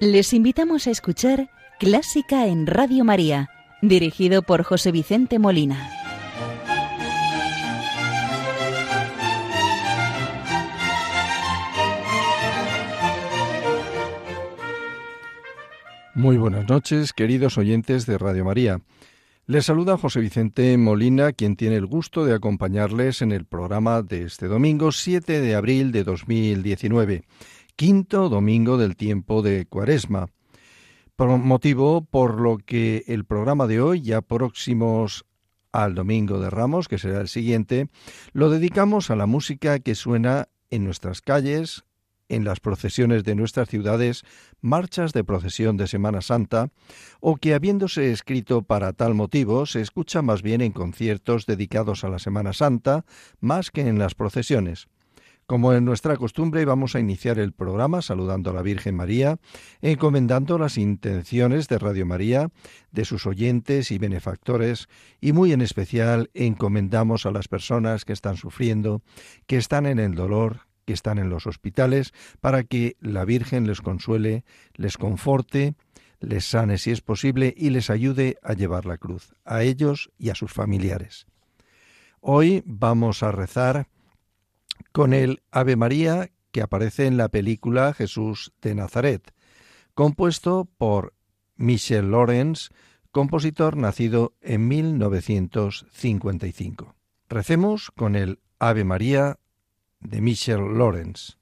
Les invitamos a escuchar Clásica en Radio María, dirigido por José Vicente Molina. Muy buenas noches, queridos oyentes de Radio María. Les saluda José Vicente Molina, quien tiene el gusto de acompañarles en el programa de este domingo 7 de abril de 2019 quinto domingo del tiempo de Cuaresma, motivo por lo que el programa de hoy, ya próximos al Domingo de Ramos, que será el siguiente, lo dedicamos a la música que suena en nuestras calles, en las procesiones de nuestras ciudades, marchas de procesión de Semana Santa, o que habiéndose escrito para tal motivo, se escucha más bien en conciertos dedicados a la Semana Santa, más que en las procesiones. Como en nuestra costumbre, vamos a iniciar el programa saludando a la Virgen María, encomendando las intenciones de Radio María, de sus oyentes y benefactores, y muy en especial encomendamos a las personas que están sufriendo, que están en el dolor, que están en los hospitales, para que la Virgen les consuele, les conforte, les sane si es posible y les ayude a llevar la cruz, a ellos y a sus familiares. Hoy vamos a rezar con el Ave María que aparece en la película Jesús de Nazaret, compuesto por Michel Lorenz, compositor nacido en 1955. Recemos con el Ave María de Michel Lorenz.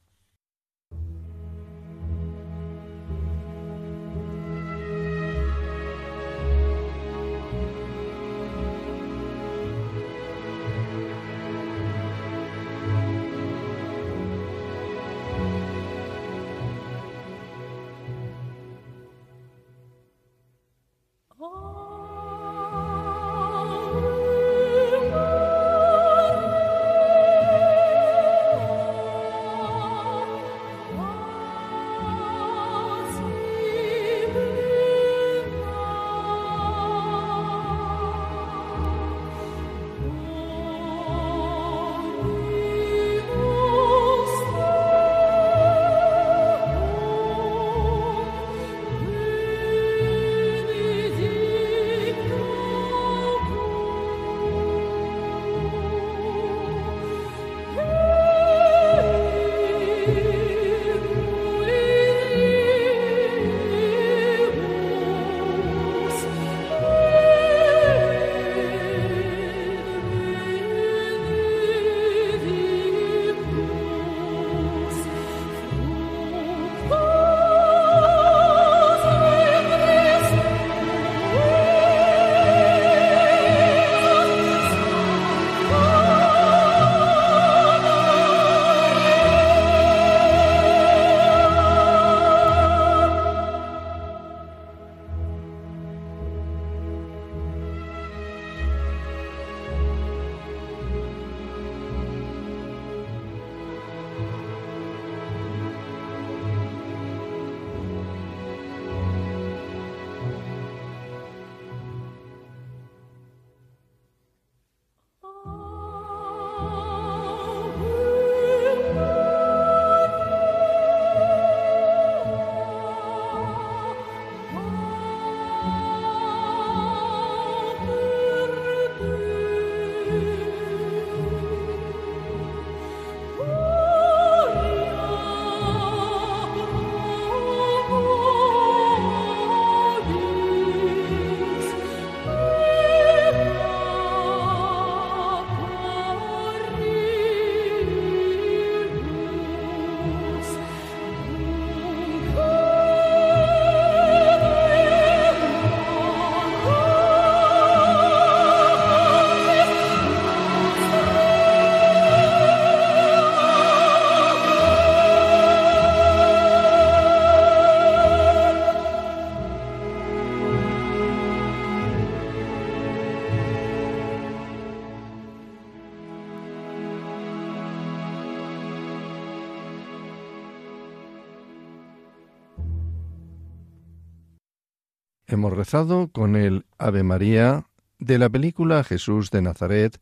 Hemos rezado con el Ave María de la película Jesús de Nazaret,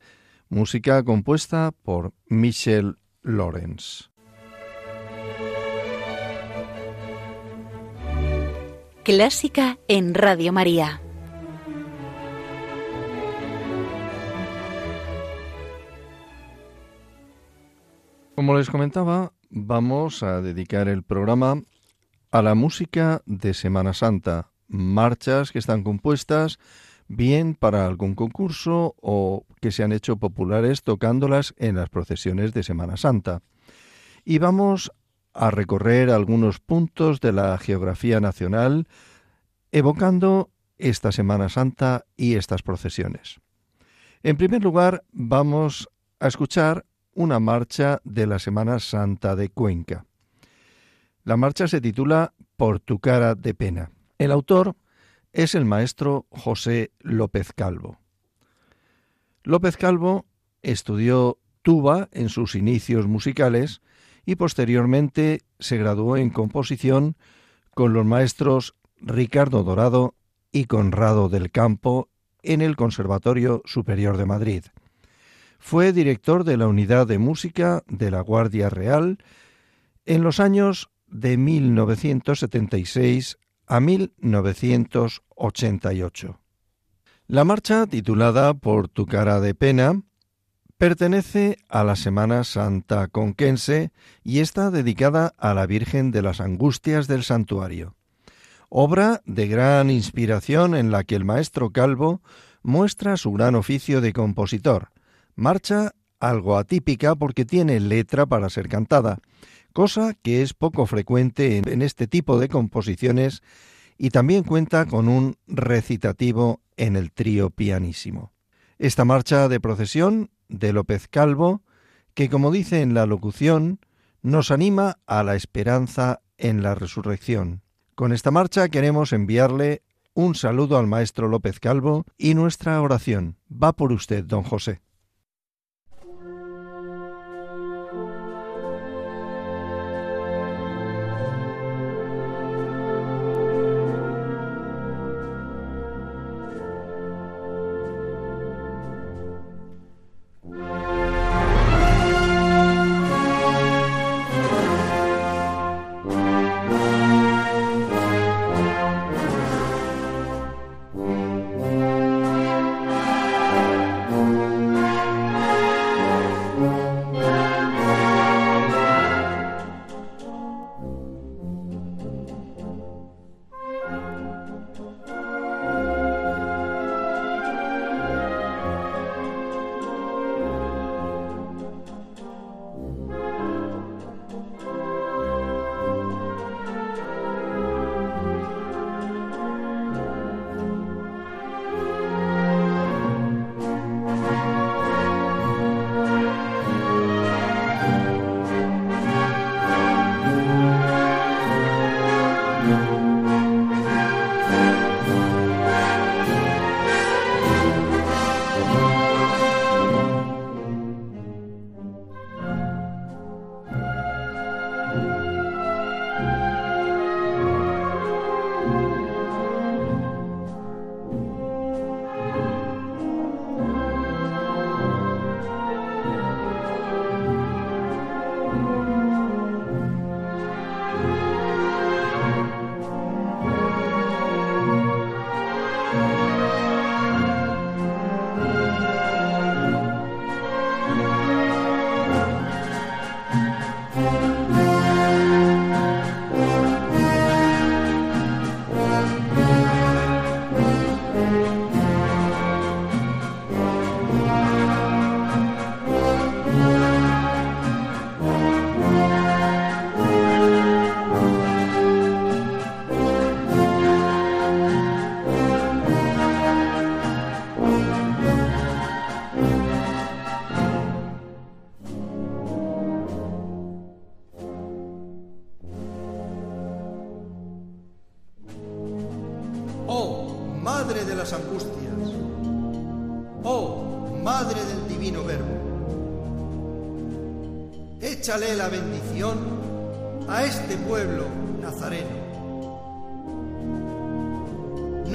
música compuesta por Michel Lorenz. Clásica en Radio María. Como les comentaba, vamos a dedicar el programa a la música de Semana Santa, marchas que están compuestas bien para algún concurso o que se han hecho populares tocándolas en las procesiones de Semana Santa. Y vamos a recorrer algunos puntos de la geografía nacional, evocando esta Semana Santa y estas procesiones. En primer lugar, vamos a escuchar una marcha de la Semana Santa de Cuenca. La marcha se titula Por tu cara de pena. El autor es el maestro José López Calvo. López Calvo estudió tuba en sus inicios musicales y posteriormente se graduó en composición con los maestros Ricardo Dorado y Conrado del Campo en el Conservatorio Superior de Madrid. Fue director de la Unidad de Música de la Guardia Real en los años de 1976 a 1988. La marcha, titulada Por tu cara de pena, Pertenece a la Semana Santa Conquense y está dedicada a la Virgen de las Angustias del Santuario. Obra de gran inspiración en la que el maestro Calvo muestra su gran oficio de compositor. Marcha algo atípica porque tiene letra para ser cantada, cosa que es poco frecuente en este tipo de composiciones y también cuenta con un recitativo en el trío pianísimo. Esta marcha de procesión de López Calvo, que como dice en la locución, nos anima a la esperanza en la resurrección. Con esta marcha queremos enviarle un saludo al maestro López Calvo y nuestra oración. Va por usted, don José.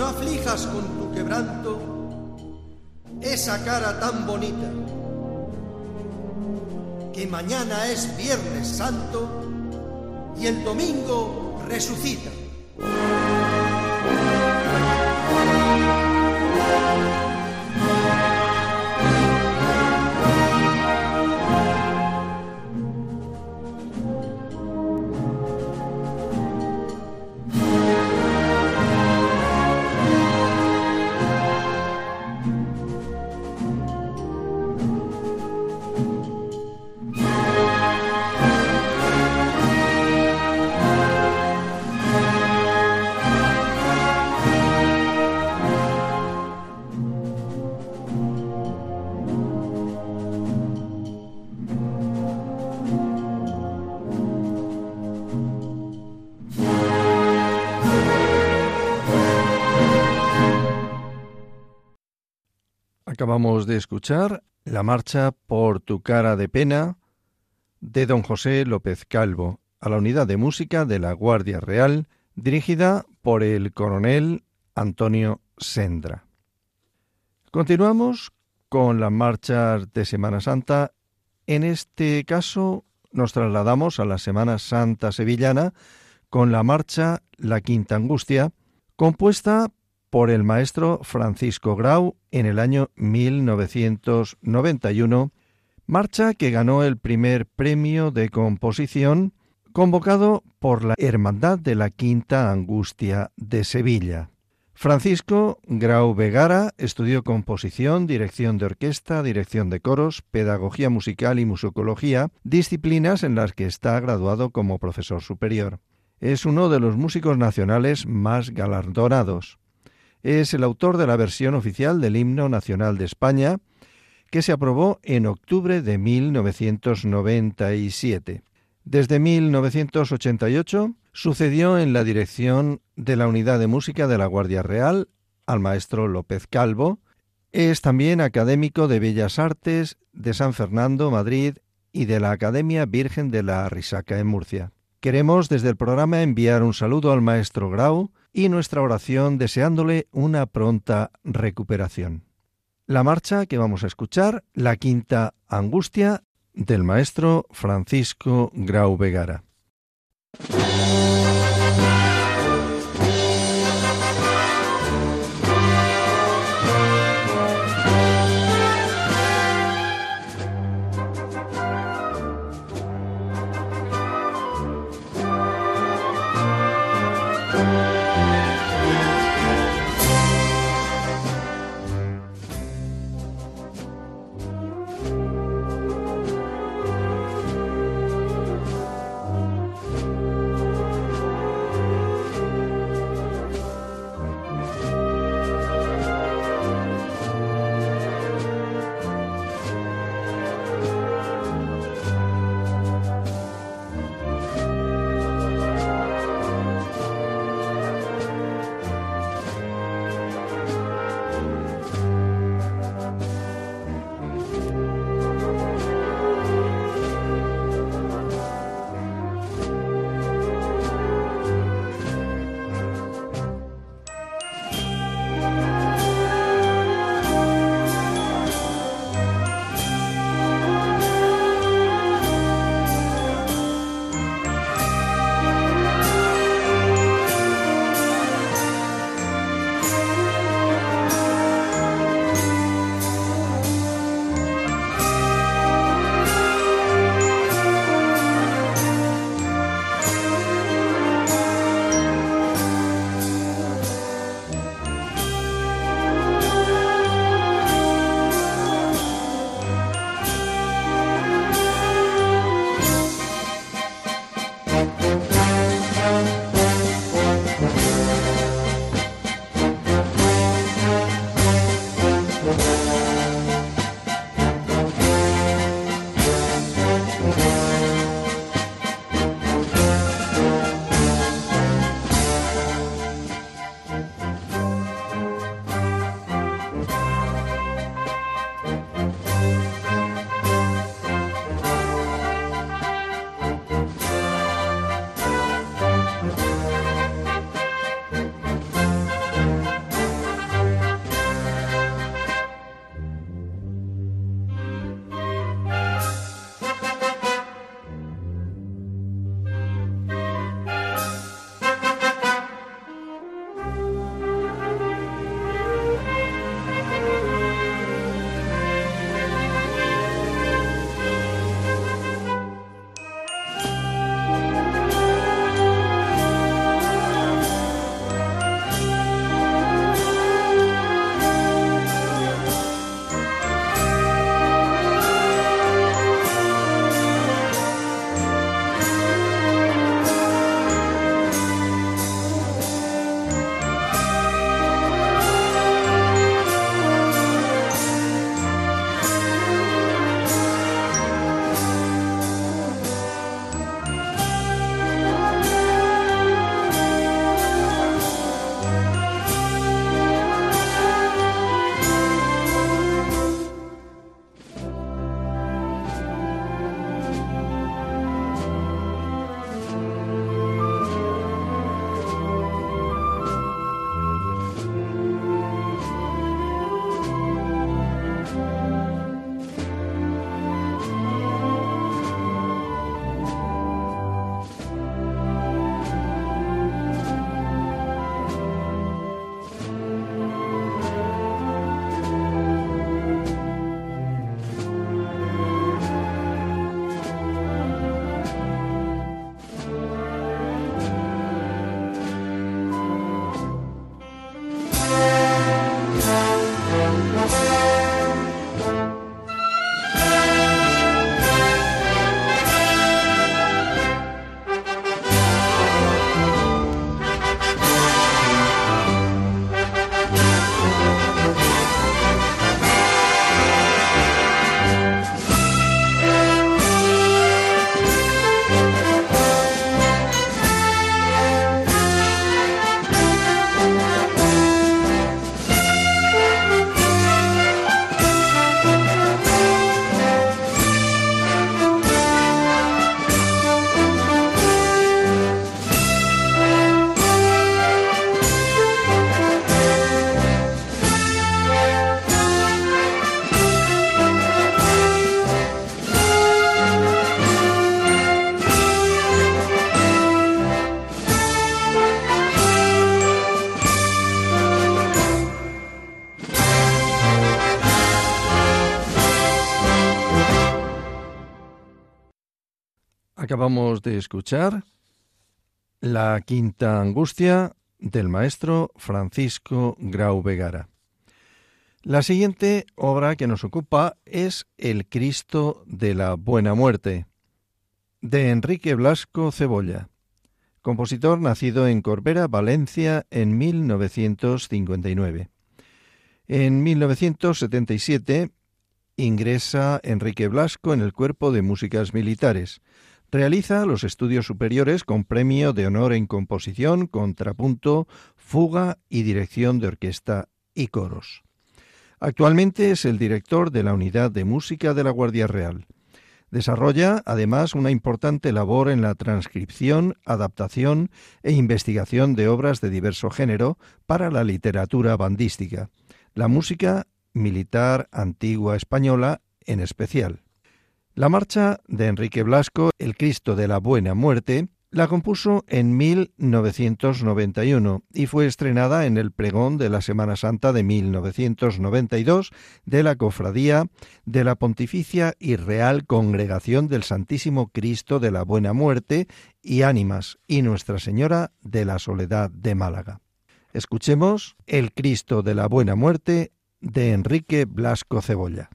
No aflijas con tu quebranto esa cara tan bonita, que mañana es Viernes Santo y el domingo resucita. Acabamos de escuchar la marcha Por tu cara de pena de don José López Calvo a la unidad de música de la Guardia Real dirigida por el coronel Antonio Sendra. Continuamos con las marchas de Semana Santa. En este caso nos trasladamos a la Semana Santa sevillana con la marcha La Quinta Angustia, compuesta por el maestro Francisco Grau en el año 1991, marcha que ganó el primer premio de composición convocado por la Hermandad de la Quinta Angustia de Sevilla. Francisco Grau Vegara estudió composición, dirección de orquesta, dirección de coros, pedagogía musical y musicología, disciplinas en las que está graduado como profesor superior. Es uno de los músicos nacionales más galardonados. Es el autor de la versión oficial del himno nacional de España, que se aprobó en octubre de 1997. Desde 1988 sucedió en la dirección de la Unidad de Música de la Guardia Real al maestro López Calvo. Es también académico de Bellas Artes de San Fernando, Madrid, y de la Academia Virgen de la Risaca en Murcia. Queremos desde el programa enviar un saludo al maestro Grau y nuestra oración deseándole una pronta recuperación. La marcha que vamos a escuchar, la quinta angustia, del maestro Francisco Grau Vegara. De escuchar la quinta angustia del maestro Francisco Grau Vegara. La siguiente obra que nos ocupa es El Cristo de la Buena Muerte, de Enrique Blasco Cebolla, compositor nacido en Corbera, Valencia, en 1959. En 1977 ingresa Enrique Blasco en el Cuerpo de Músicas Militares, Realiza los estudios superiores con premio de honor en composición, contrapunto, fuga y dirección de orquesta y coros. Actualmente es el director de la Unidad de Música de la Guardia Real. Desarrolla, además, una importante labor en la transcripción, adaptación e investigación de obras de diverso género para la literatura bandística, la música militar antigua española en especial. La marcha de Enrique Blasco, El Cristo de la Buena Muerte, la compuso en 1991 y fue estrenada en el pregón de la Semana Santa de 1992 de la Cofradía de la Pontificia y Real Congregación del Santísimo Cristo de la Buena Muerte y Ánimas y Nuestra Señora de la Soledad de Málaga. Escuchemos El Cristo de la Buena Muerte de Enrique Blasco Cebolla.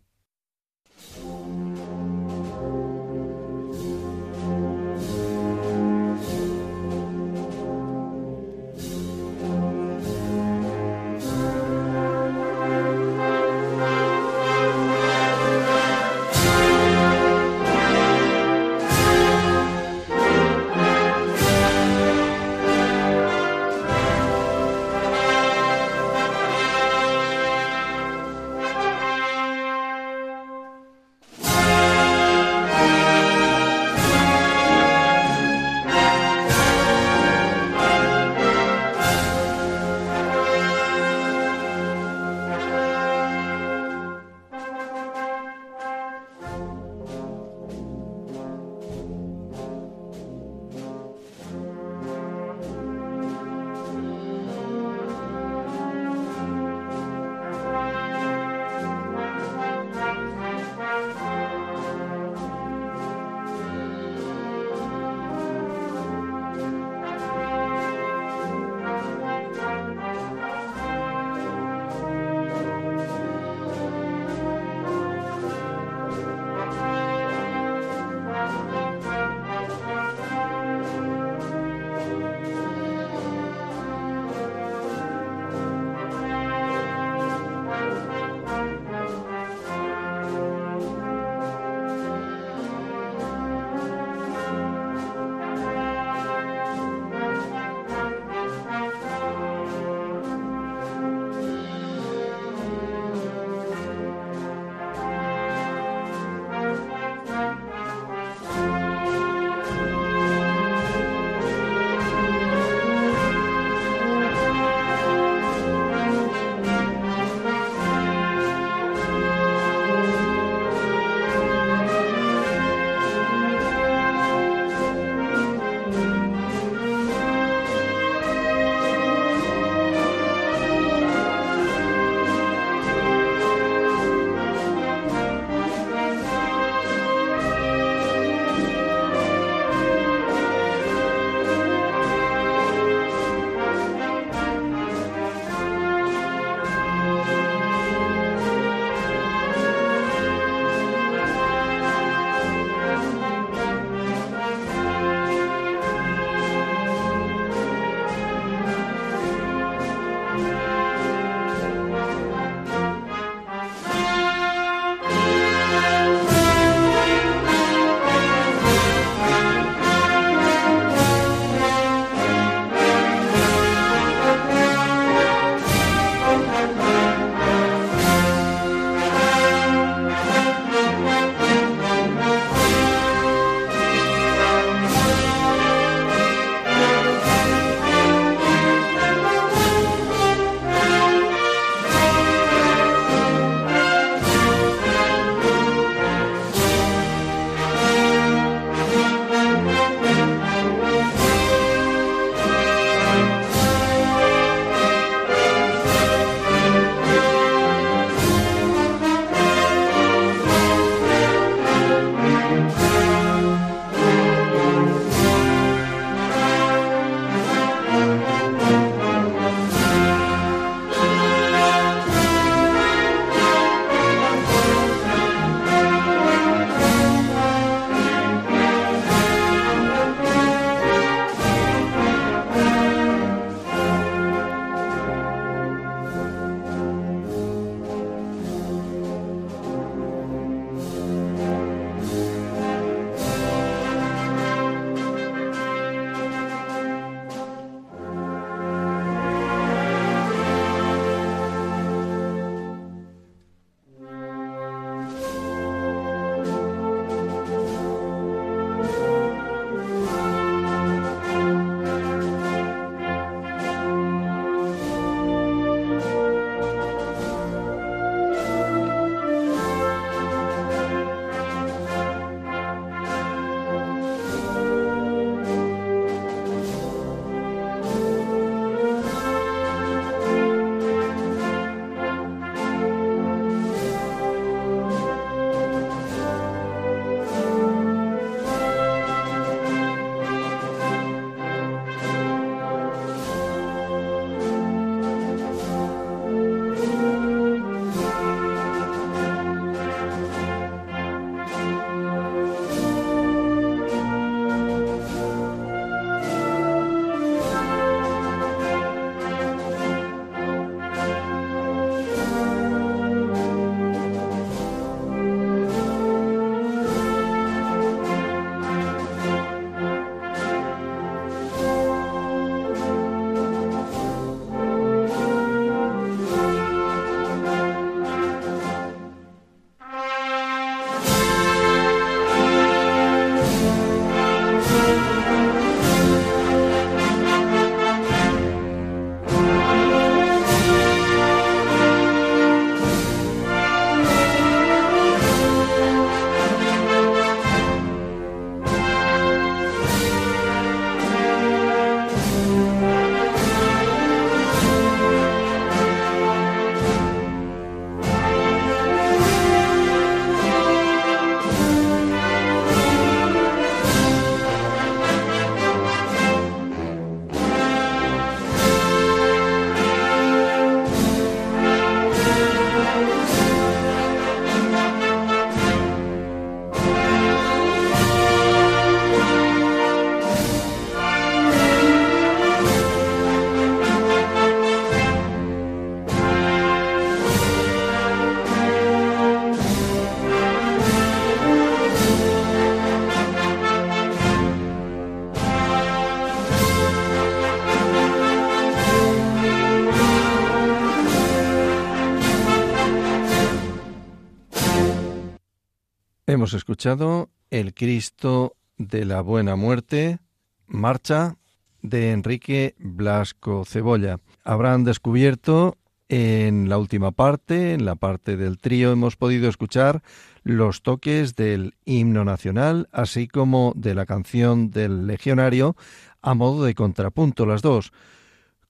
Hemos escuchado El Cristo de la Buena Muerte, Marcha de Enrique Blasco Cebolla. Habrán descubierto en la última parte, en la parte del trío, hemos podido escuchar los toques del himno nacional, así como de la canción del legionario, a modo de contrapunto las dos,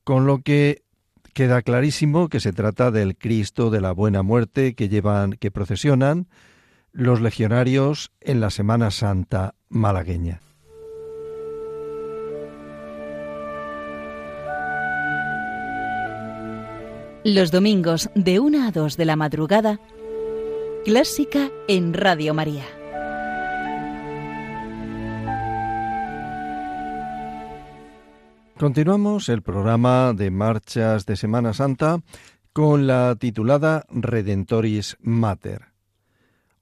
con lo que queda clarísimo que se trata del Cristo de la Buena Muerte que llevan, que procesionan los legionarios en la Semana Santa malagueña. Los domingos de 1 a 2 de la madrugada, Clásica en Radio María. Continuamos el programa de marchas de Semana Santa con la titulada Redentoris Mater,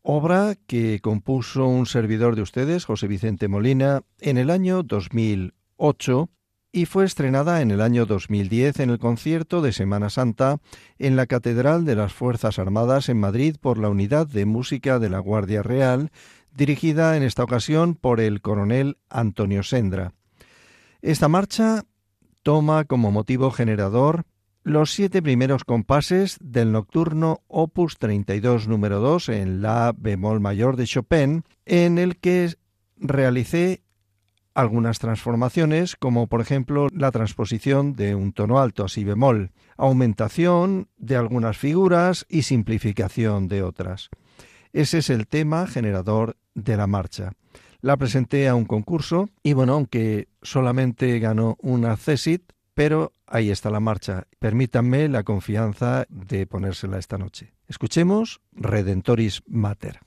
obra que compuso un servidor de ustedes, José Vicente Molina, en el año 2008 y fue estrenada en el año 2010 en el concierto de Semana Santa en la Catedral de las Fuerzas Armadas en Madrid por la Unidad de Música de la Guardia Real, dirigida en esta ocasión por el coronel Antonio Sendra. Esta marcha toma como motivo generador los siete primeros compases del nocturno opus 32 número 2 en la bemol mayor de Chopin, en el que realicé algunas transformaciones, como por ejemplo la transposición de un tono alto a si bemol, aumentación de algunas figuras y simplificación de otras. Ese es el tema generador de la marcha la presenté a un concurso y bueno, aunque solamente ganó un accesit, pero ahí está la marcha. Permítanme la confianza de ponérsela esta noche. Escuchemos Redentoris Mater.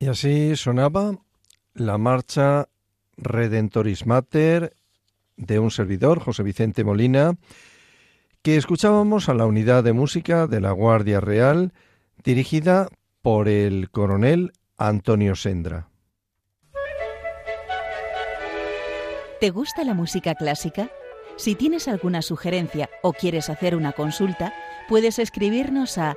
Y así sonaba la marcha Redentoris Mater de un servidor, José Vicente Molina, que escuchábamos a la unidad de música de la Guardia Real dirigida por el coronel Antonio Sendra. ¿Te gusta la música clásica? Si tienes alguna sugerencia o quieres hacer una consulta, puedes escribirnos a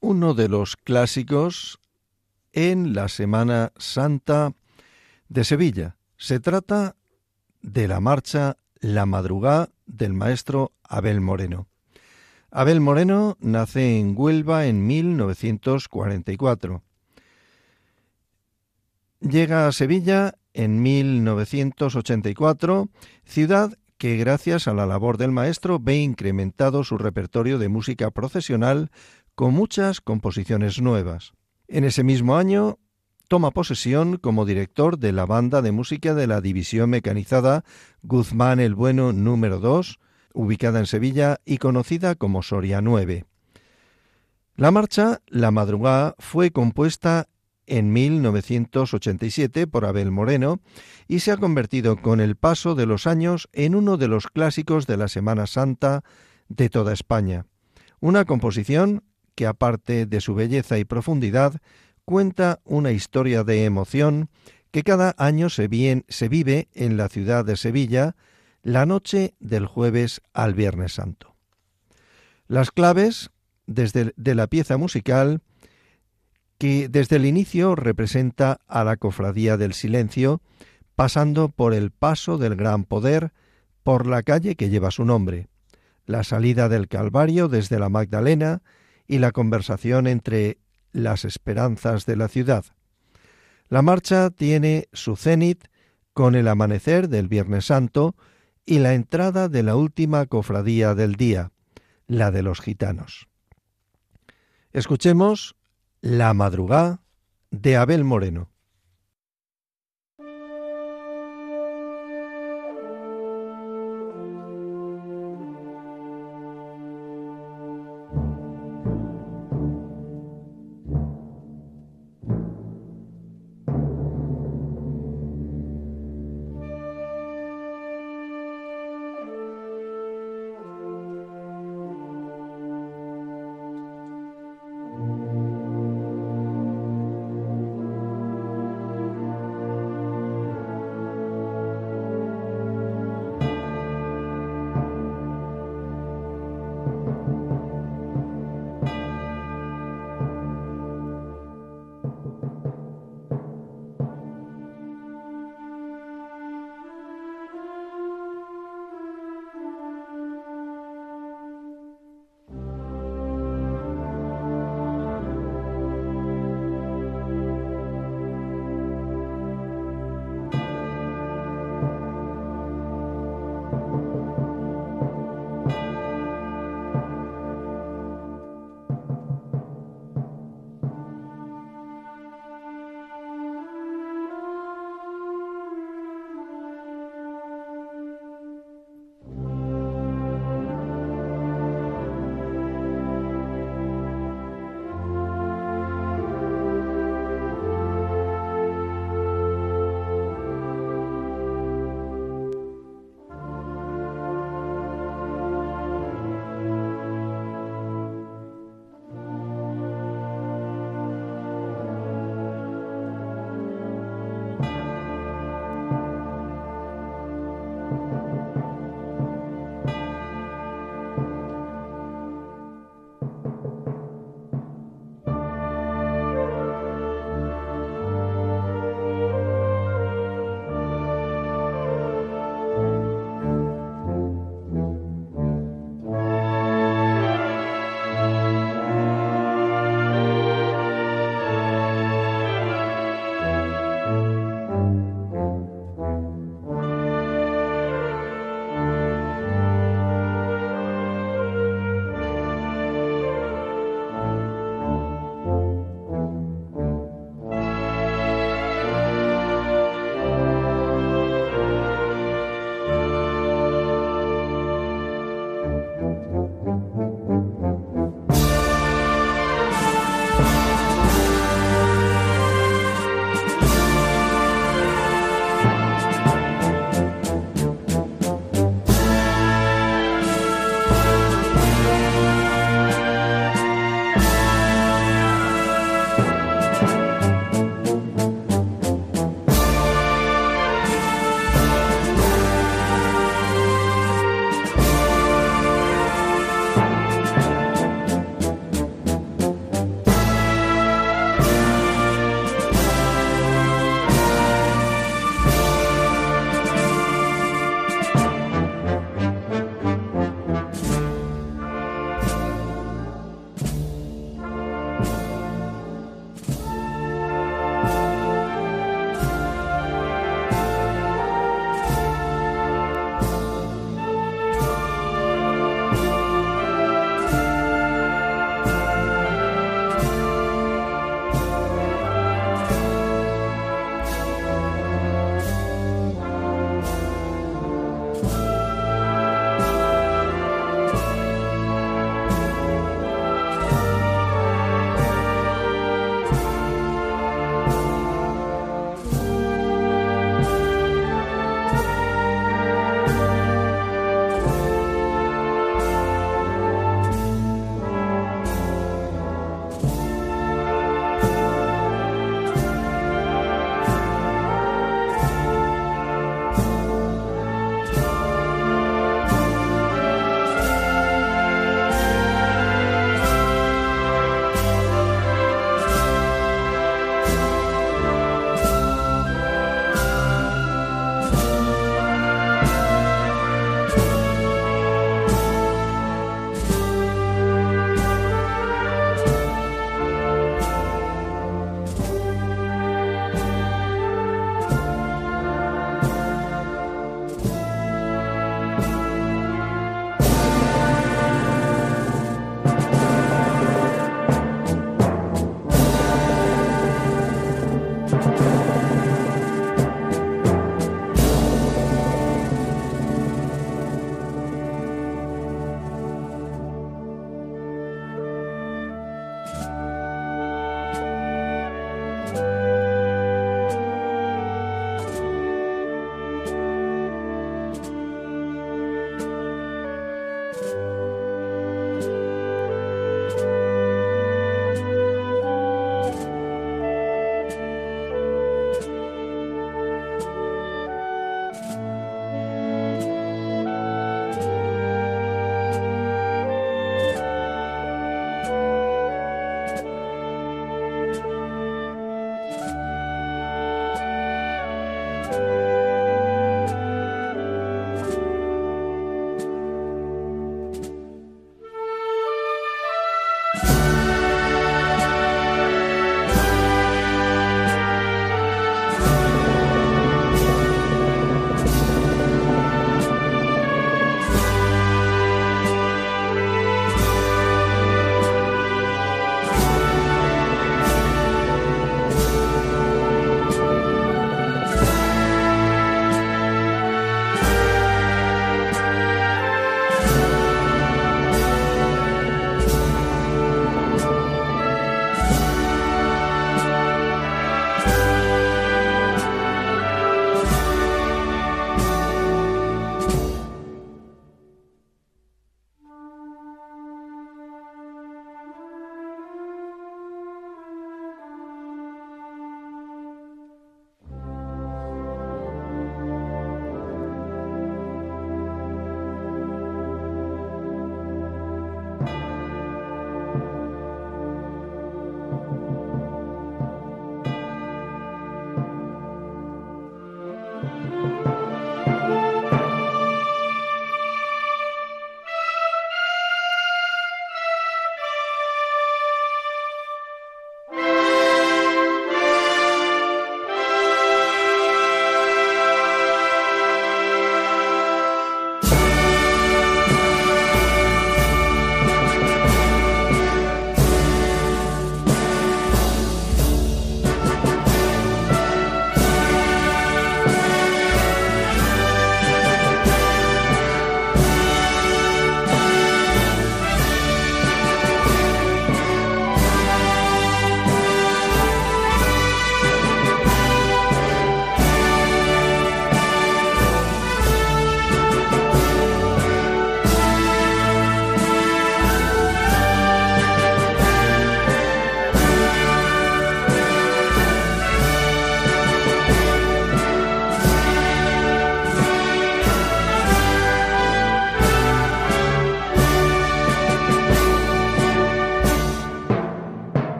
uno de los clásicos en la Semana Santa de Sevilla. Se trata de la marcha La Madrugada del maestro Abel Moreno. Abel Moreno nace en Huelva en 1944. Llega a Sevilla en 1984, ciudad que gracias a la labor del maestro ve incrementado su repertorio de música procesional con muchas composiciones nuevas. En ese mismo año toma posesión como director de la banda de música de la División Mecanizada Guzmán el Bueno número 2, ubicada en Sevilla y conocida como Soria 9. La marcha La Madrugada fue compuesta en 1987 por Abel Moreno y se ha convertido con el paso de los años en uno de los clásicos de la Semana Santa de toda España. Una composición que aparte de su belleza y profundidad, cuenta una historia de emoción que cada año se, se vive en la ciudad de Sevilla la noche del jueves al Viernes Santo. Las claves desde de la pieza musical que desde el inicio representa a la Cofradía del Silencio, pasando por el paso del Gran Poder por la calle que lleva su nombre, la salida del Calvario desde la Magdalena y la conversación entre las esperanzas de la ciudad. La marcha tiene su cenit con el amanecer del Viernes Santo y la entrada de la última cofradía del día, la de los gitanos. Escuchemos la madrugada de Abel Moreno.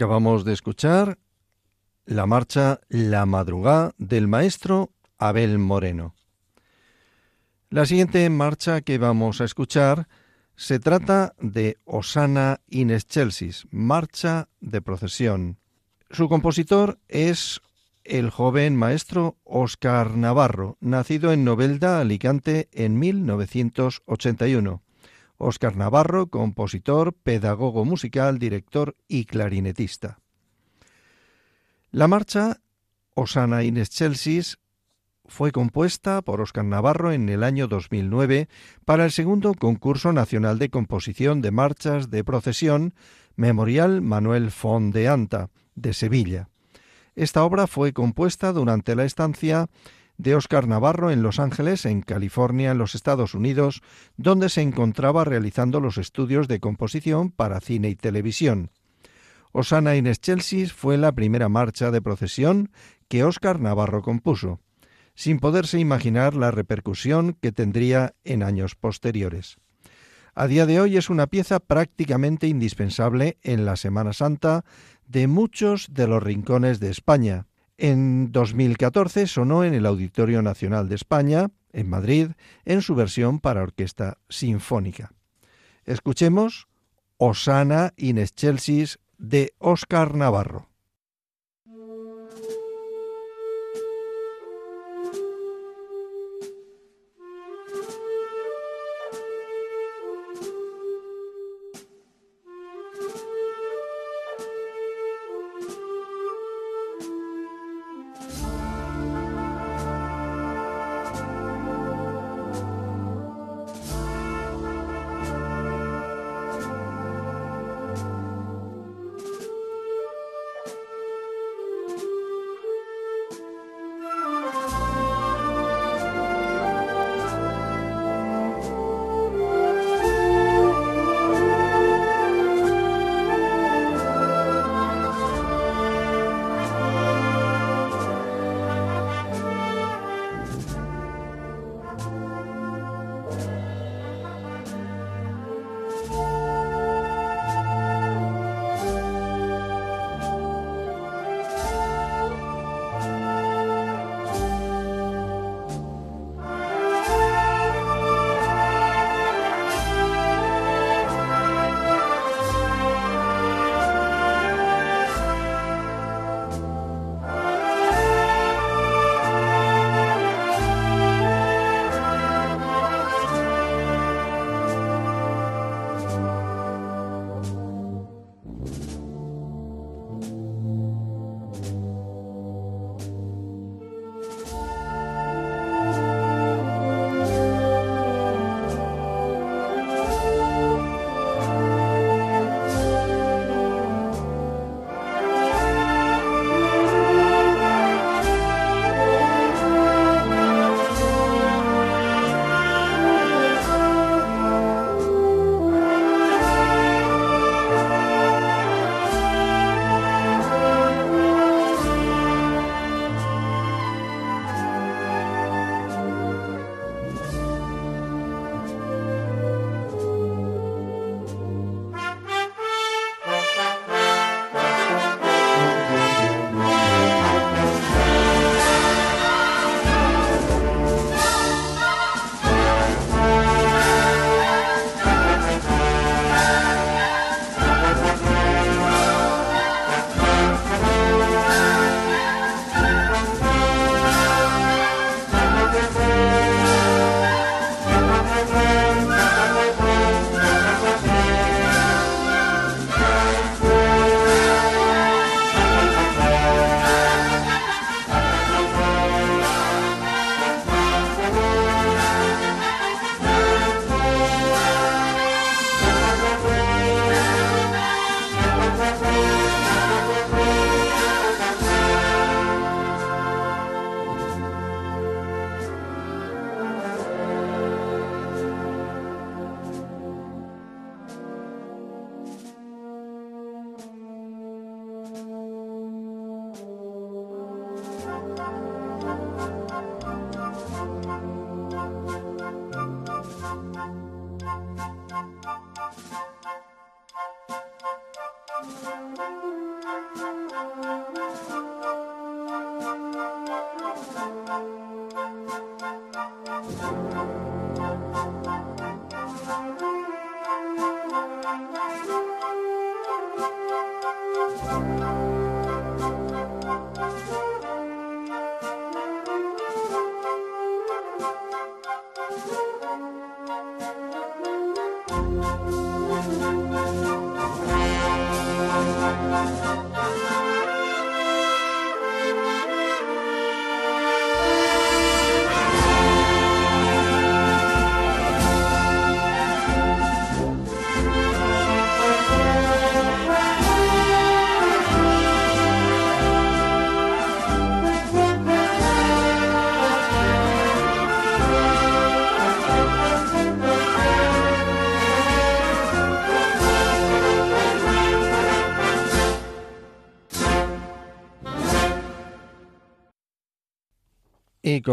Acabamos de escuchar la marcha La Madrugada del maestro Abel Moreno. La siguiente marcha que vamos a escuchar se trata de Osana in Excelsis, marcha de procesión. Su compositor es el joven maestro Óscar Navarro, nacido en Novelda, Alicante, en 1981. Óscar Navarro, compositor, pedagogo musical, director y clarinetista. La marcha Osana in Excelsis fue compuesta por Óscar Navarro en el año 2009 para el segundo concurso nacional de composición de marchas de procesión Memorial Manuel Fondeanta de Sevilla. Esta obra fue compuesta durante la estancia de Oscar Navarro en Los Ángeles, en California, en los Estados Unidos, donde se encontraba realizando los estudios de composición para cine y televisión. Osana in Excelsis fue la primera marcha de procesión que Oscar Navarro compuso, sin poderse imaginar la repercusión que tendría en años posteriores. A día de hoy es una pieza prácticamente indispensable en la Semana Santa de muchos de los rincones de España, en 2014 sonó en el Auditorio Nacional de España, en Madrid, en su versión para orquesta sinfónica. Escuchemos Osana in Excelsis de Óscar Navarro.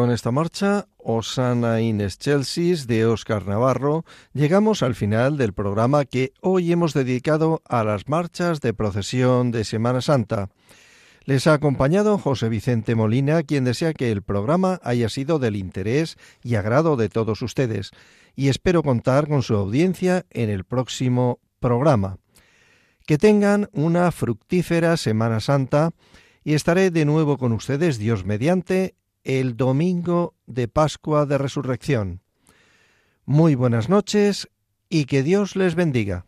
Con esta marcha, Osana Ines Chelsea de Oscar Navarro, llegamos al final del programa que hoy hemos dedicado a las marchas de procesión de Semana Santa. Les ha acompañado José Vicente Molina, quien desea que el programa haya sido del interés y agrado de todos ustedes, y espero contar con su audiencia en el próximo programa. Que tengan una fructífera Semana Santa y estaré de nuevo con ustedes, Dios mediante, el domingo de Pascua de Resurrección. Muy buenas noches y que Dios les bendiga.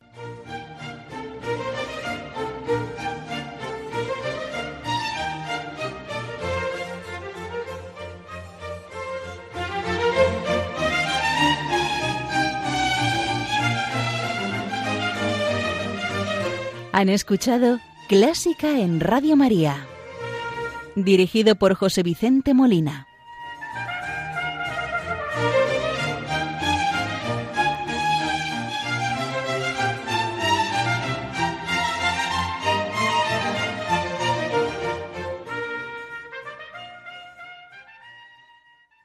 Han escuchado Clásica en Radio María dirigido por José Vicente Molina.